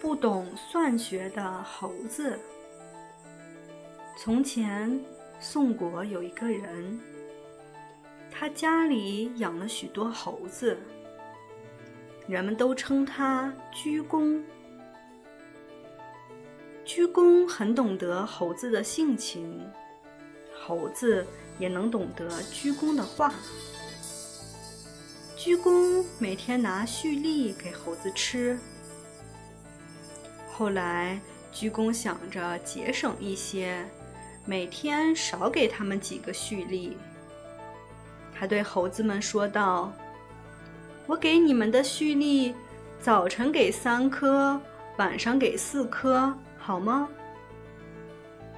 不懂算学的猴子。从前，宋国有一个人，他家里养了许多猴子，人们都称他鞠躬。鞠躬很懂得猴子的性情，猴子也能懂得鞠躬的话。鞠躬每天拿蓄力给猴子吃。后来，鞠躬想着节省一些，每天少给他们几个蓄力。他对猴子们说道：“我给你们的蓄力，早晨给三颗，晚上给四颗，好吗？”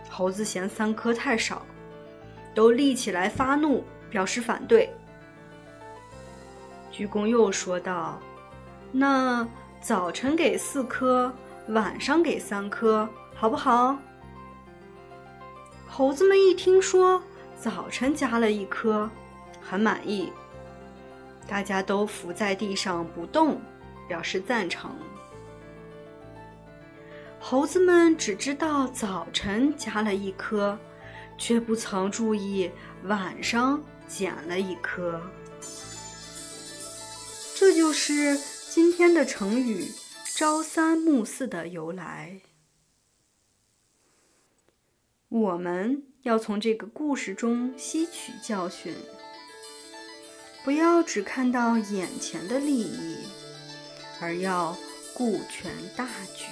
猴子嫌三颗太少，都立起来发怒，表示反对。鞠躬又说道：“那早晨给四颗。”晚上给三颗，好不好？猴子们一听说早晨加了一颗，很满意，大家都伏在地上不动，表示赞成。猴子们只知道早晨加了一颗，却不曾注意晚上减了一颗。这就是今天的成语。朝三暮四的由来，我们要从这个故事中吸取教训，不要只看到眼前的利益，而要顾全大局。